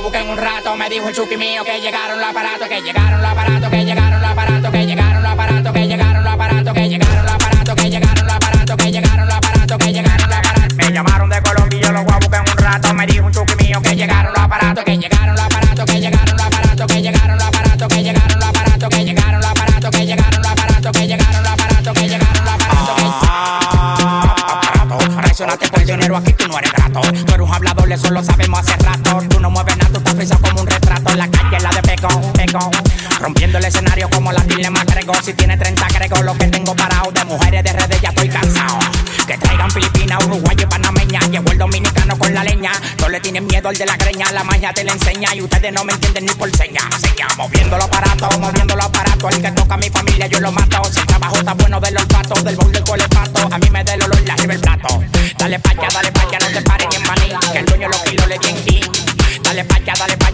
a buscar en un rato. Me dijo el chuki mío que llegaron los aparatos, que llegaron los aparatos, que llegaron los aparatos, que llegaron los aparatos, que llegaron los aparatos, que llegaron los aparatos, que llegaron los aparatos, que llegaron los aparatos, que llegaron los aparatos. Me llamaron de Colombia y yo los voy a buscar un rato. Me dijo un chuki mío que llegaron los aparatos, que llegaron los aparatos, que llegaron los aparatos, que llegaron los aparatos, que llegaron los aparatos, que llegaron los aparatos, que llegaron los aparatos, que llegaron los aparatos, que llegaron los aparatos. Traicionaste por dinero, aquí tú no eres grato. Tú eres un hablador, eso lo sabemos hace rato. Tú no mueves nada, la calle, la de pegón, pegón. Rompiendo el escenario como la dilema agrego. Si tiene 30 agrego lo que tengo parado. De mujeres de redes ya estoy cansado. Que traigan Filipinas, Uruguay y Panameña. Llegó el dominicano con la leña. No le tienen miedo al de la greña. La magia te la enseña y ustedes no me entienden ni por seña. Seña, moviendo los aparatos, moviendo los aparatos. El que toca a mi familia yo lo mato. Si el trabajo está bueno del olfato, del bol del colepato. A mí me da el olor y arriba el plato. Dale pa' allá, dale pa' allá, no te pares ni en maní. Que el dueño los kilos le di en. Dale pa' allá, dale pa'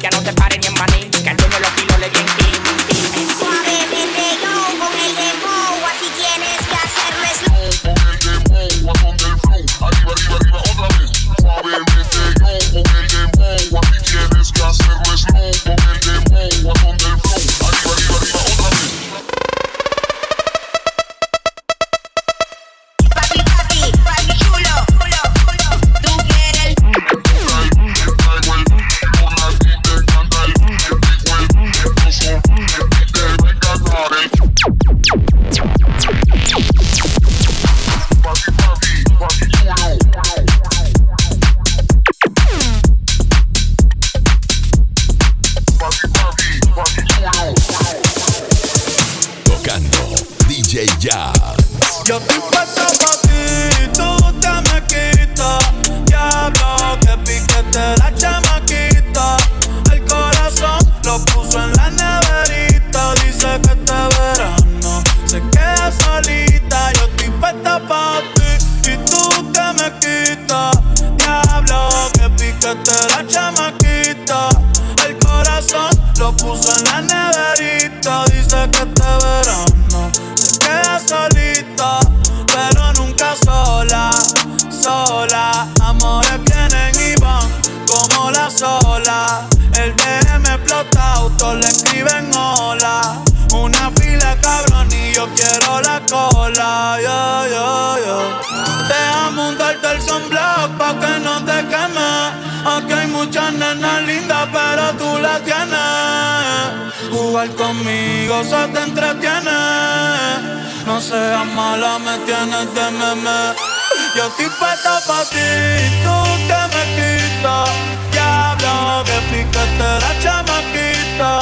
Jugar conmigo se te entretiene. No seas mala, me tienes de meme. Yo estoy puesta pa' ti, tú que me quitas. Diablo, que piquete la chamaquita.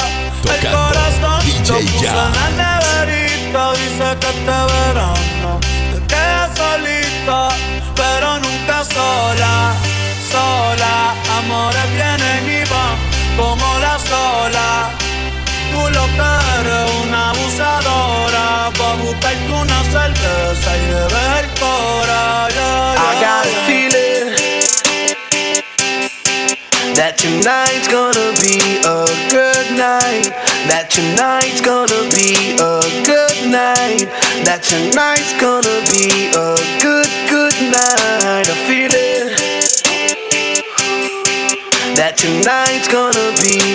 El corazón lo puso en la neverita. Dice que este verano te quedas solita, pero nunca sola, sola. Amores vienen y van como la sola. Tú lo que eres una abusadora Pa' buscarte una cerveza y beber cora yeah, I got a feeling that tonight's gonna be a good night. That tonight's gonna be a good night. That tonight's gonna be a good, good night. I feel it. That tonight's gonna be a good night.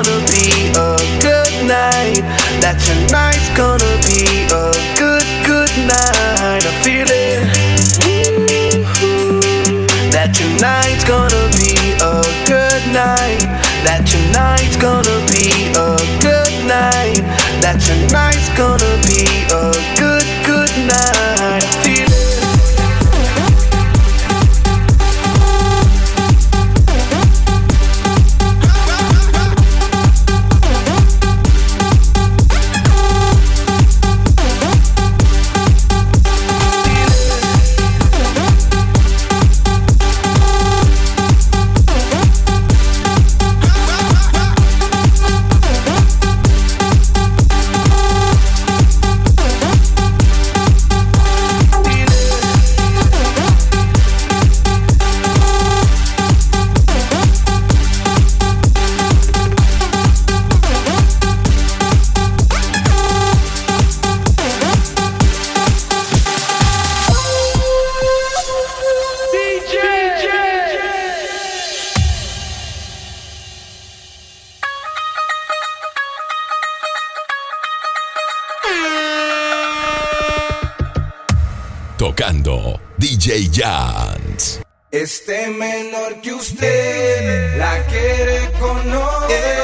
tocando DJ Jans. Este menor que usted la quiere conocer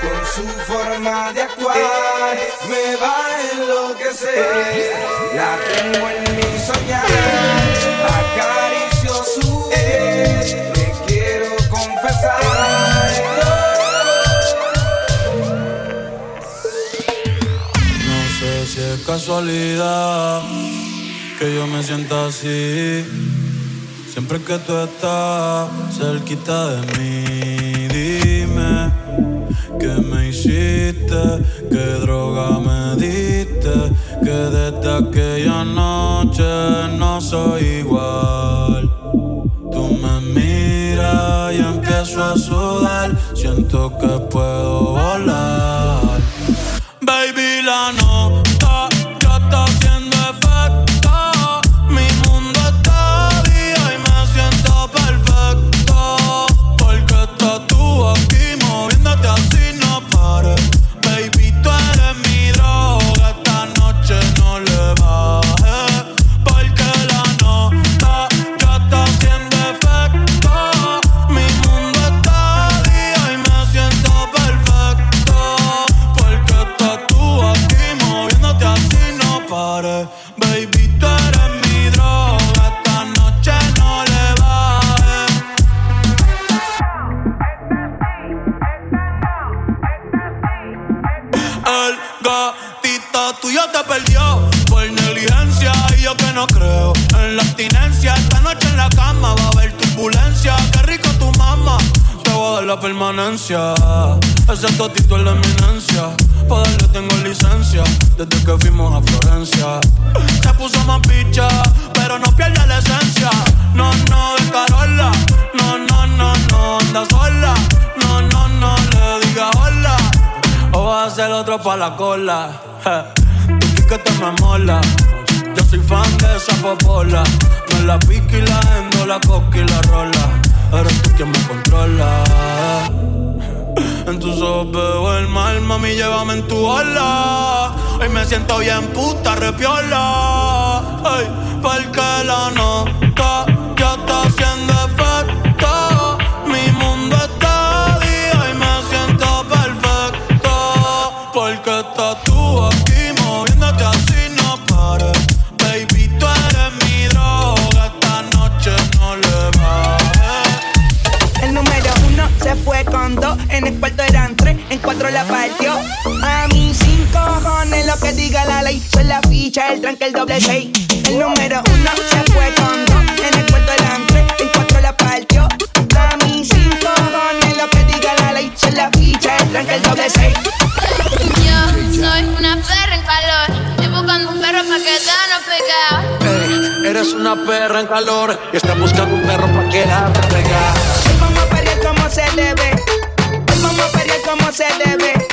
con su forma de actuar me va a enloquecer. La tengo en mi soñar, acaricio su piel, le quiero confesar. No sé si es casualidad que yo me sienta así. Siempre que tú estás cerquita de mí, dime qué me hiciste, qué droga me diste, que desde aquella noche no soy igual. Tú me miras y empiezo a sudar, siento que puedo volar. Baby, la nota Ese totito es la eminencia. Para darle tengo licencia desde que fuimos a Florencia. Se puso más picha, pero no pierde la esencia. No, no, de Carola. No, no, no, no, anda sola. No, no, no, le diga hola. O vas a ser otro pa' la cola. Je, Tu piquete me mola. Yo soy fan de esa popola. Me la pique y la endo, la coca y la rola. Eres tú quien me controla. En tus ojos veo el mal, mami, llévame en tu ola. Hoy me siento bien puta, repiola. Ay, porque la nota ya está haciendo cuatro la partió. A mí sin cojones lo que diga la ley, soy la ficha, el tranque, el doble seis. El número uno se fue con dos, en el cuarto eran tres, en cuatro la partió. A mí sin cojones lo que diga la ley, soy la ficha, el tranque, el doble seis. Yo soy una perra en calor. Estoy buscando un perro pa' quedarnos pegados. Ey, eres una perra en calor y estás buscando un perro para quedarte pegada. Hoy vamos a pelear como se debe. Hoy vamos a pelear como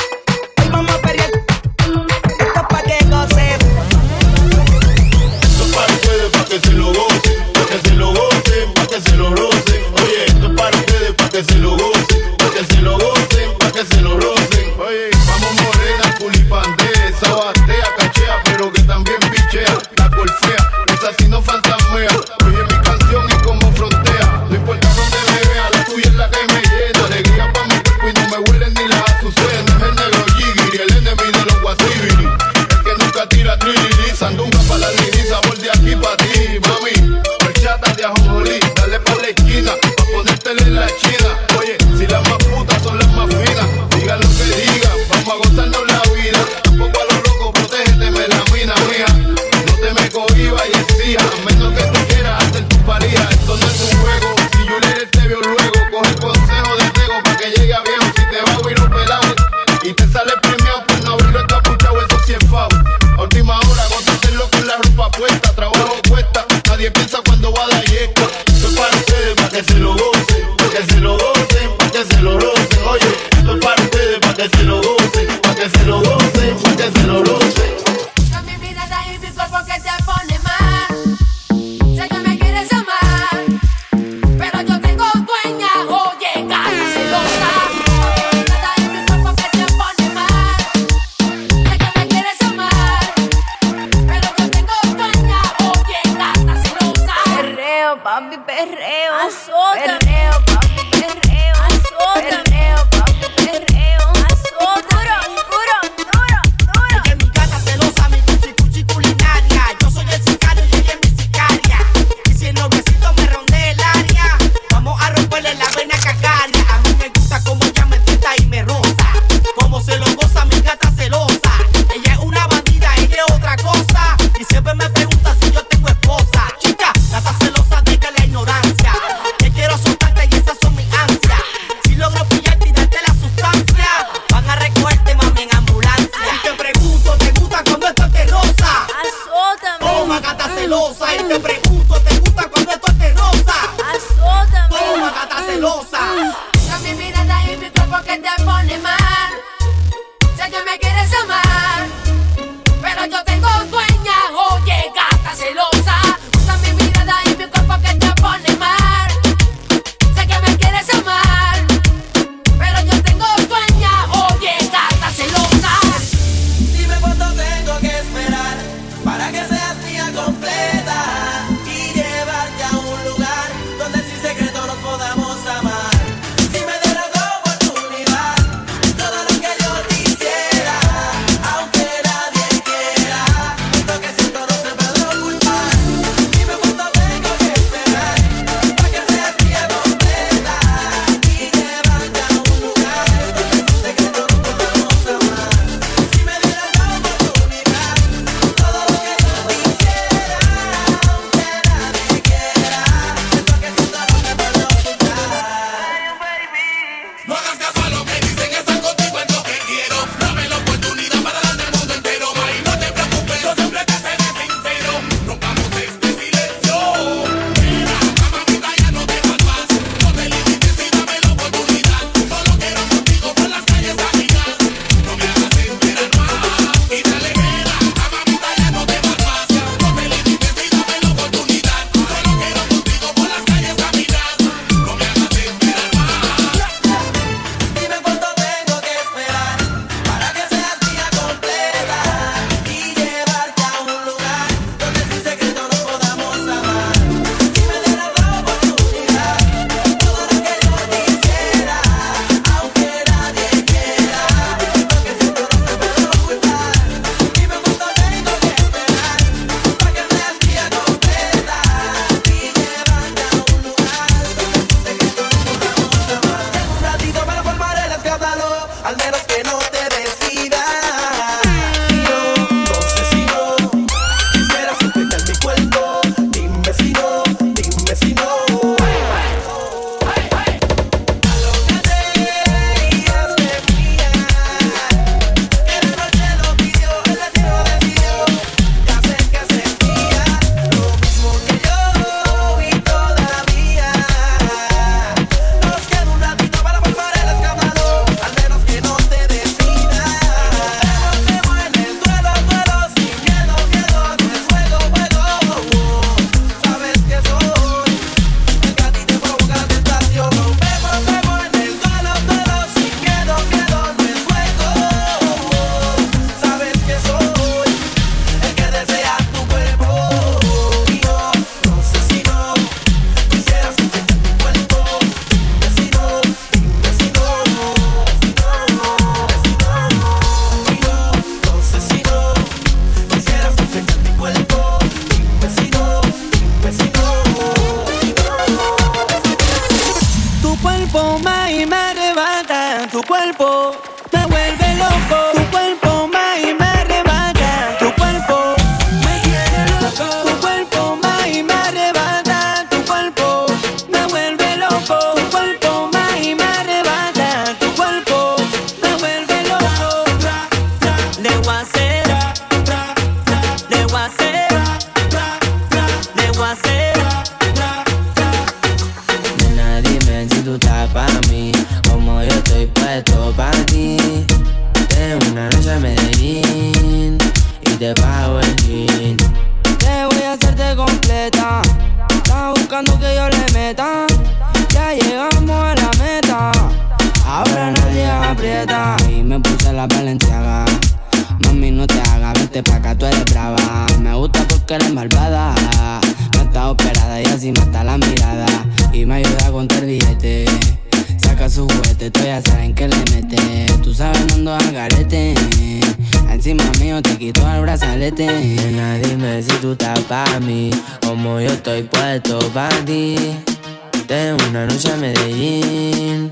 cuerpo, ma, y me arrebata tu cuerpo. nadie aprieta. Y me puse la valenciaga. Mami, no te hagas, vete pa' acá, tú eres brava. Me gusta porque eres malvada. No está operada y así mata la mirada. Y me ayuda a contar billete. Saca su juguete, tú ya saben que le mete. Tú sabes, no ando al garete. Encima mío te quito el brazalete. Nena, dime si tú estás pa' mí. Como yo estoy puesto pa' ti. De una noche a Medellín.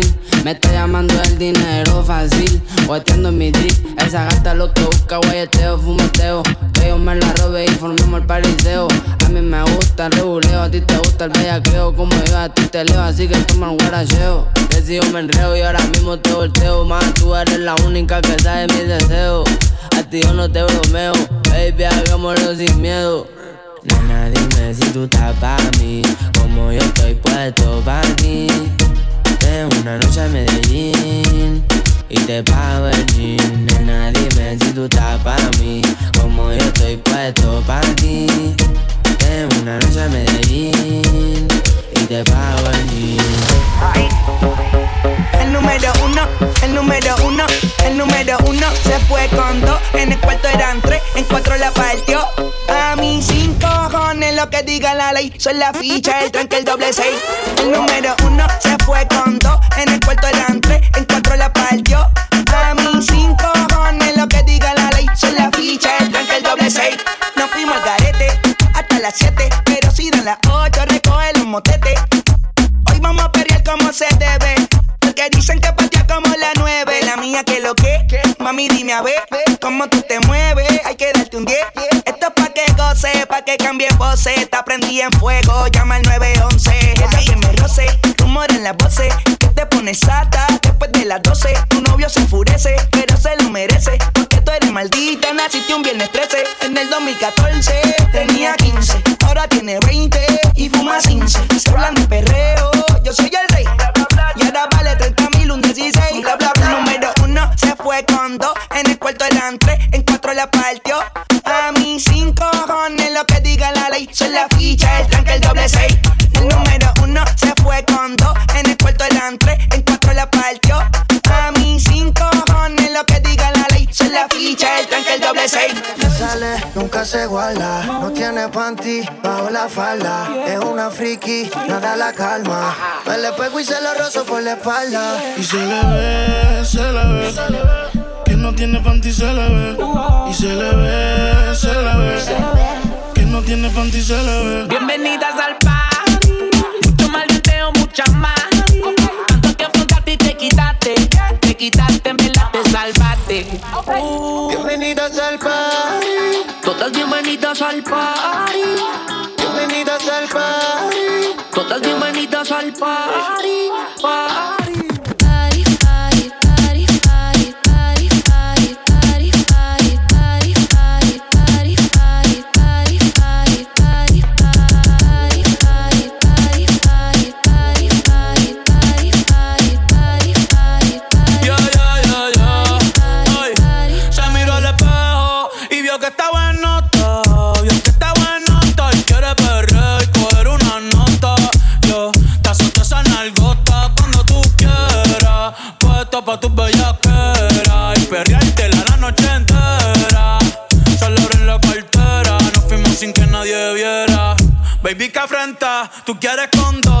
Me está llamando el dinero fácil, guateando en mi drip. Esa gata lo que busca, guayeteo, fumeteo. Que yo me la robe y formemos el pariseo. A mí me gusta el reguleo, a ti te gusta el bellaqueo. Como yo a ti te leo, así que toma el guaracheo. Yo me enreo y ahora mismo te volteo. Más tú eres la única que sabe mis deseos. A ti yo no te bromeo, baby, hagámoslo sin miedo. Nena, dime si tú estás para mí, como yo estoy puesto para ti. Ven una noche a Medellín y te pago el jean. Nena, dime si tú estás para mí, como yo estoy puesto para ti. Ven una noche a Medellín y te pago el jean. El número uno, el número uno, el número uno se fue con dos. En el cuarto eran tres, en cuatro la partió. Que diga la ley. Son la ficha, el tranque, el doble seis. El número uno se fue con dos. En el cuarto eran tres, en cuatro la partió. A mí cinco cojones lo que diga la ley. Son la ficha, el tranque, el doble seis. Nos fuimos al garete hasta las siete. Pero si dan las ocho, recoge los motetes. Hoy vamos a pelear como se debe. Que dicen que partía como la nueve. La mía que lo que, mami dime a ver cómo tú te mueves. Hay que darte un 10. Que cambie voces. Está prendí en fuego, llama al 911. Ella que me roce, rumor en las voces. Que te pones sata después de las 12. Tu novio se enfurece, pero se lo merece. Porque tú eres maldita, naciste un viernes 13. En el 2014 tenía 15, ahora tiene 20 y fuma 15. Se hablan de perreo, yo soy el rey. Y ahora vale 30 mil, un 16. Bla, bla, bla. Número uno se fue con dos. Seis. El número uno se fue con dos. En el cuarto eran tres, en cuatro la partió. A mí cinco cojones lo que diga la ley. Son la ficha, el tranque, el doble seis. sale, nunca se guarda. No tiene panty bajo la falda. Es una friki, nada la calma. Me le pego y se lo rozo por la espalda. Y se le ve, se le ve. Que no tiene panty, se le ve. Y se le ve, se le ve. Que no tiene panty, se le ve. Bienvenidas al party. Mucho malditeo, mucha más. Tanto que afrontaste y te quitaste. Te quitaste, en verdad te salvaste. Bienvenidas al party. Todas bienvenidas al party. Bienvenidas al party. Todas bienvenidas al party. party. Tú quieres con dos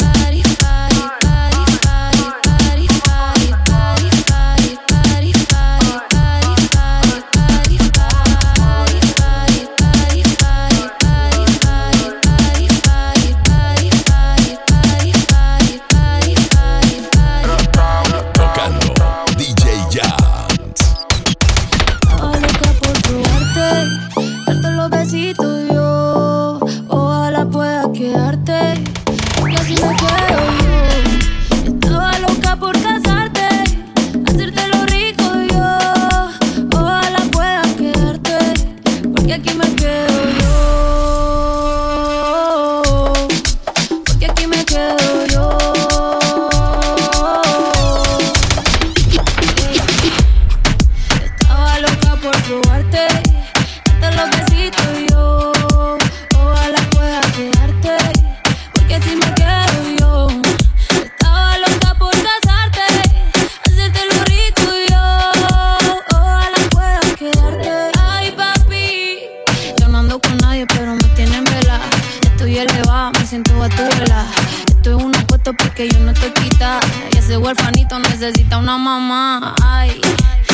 ando con nadie, pero me tienen vela. Estoy elevada, me siento a tu vela. Estoy un apuesto porque yo no te quita. Y ese huerfanito necesita una mamá. Ay,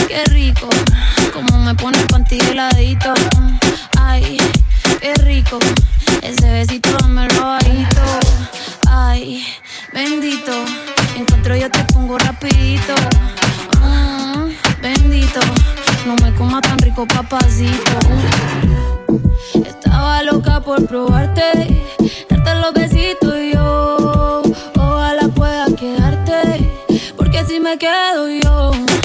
qué rico. Como me pone el panty heladito. Ay, qué rico. Ese besito dame el bajito. Ay, bendito. Encuentro yo te pongo rapidito. Mm, bendito. No me coma tan rico, papacito. Estaba loca por probarte, darte los besitos y yo. Ojalá pueda quedarte, porque si me quedo yo.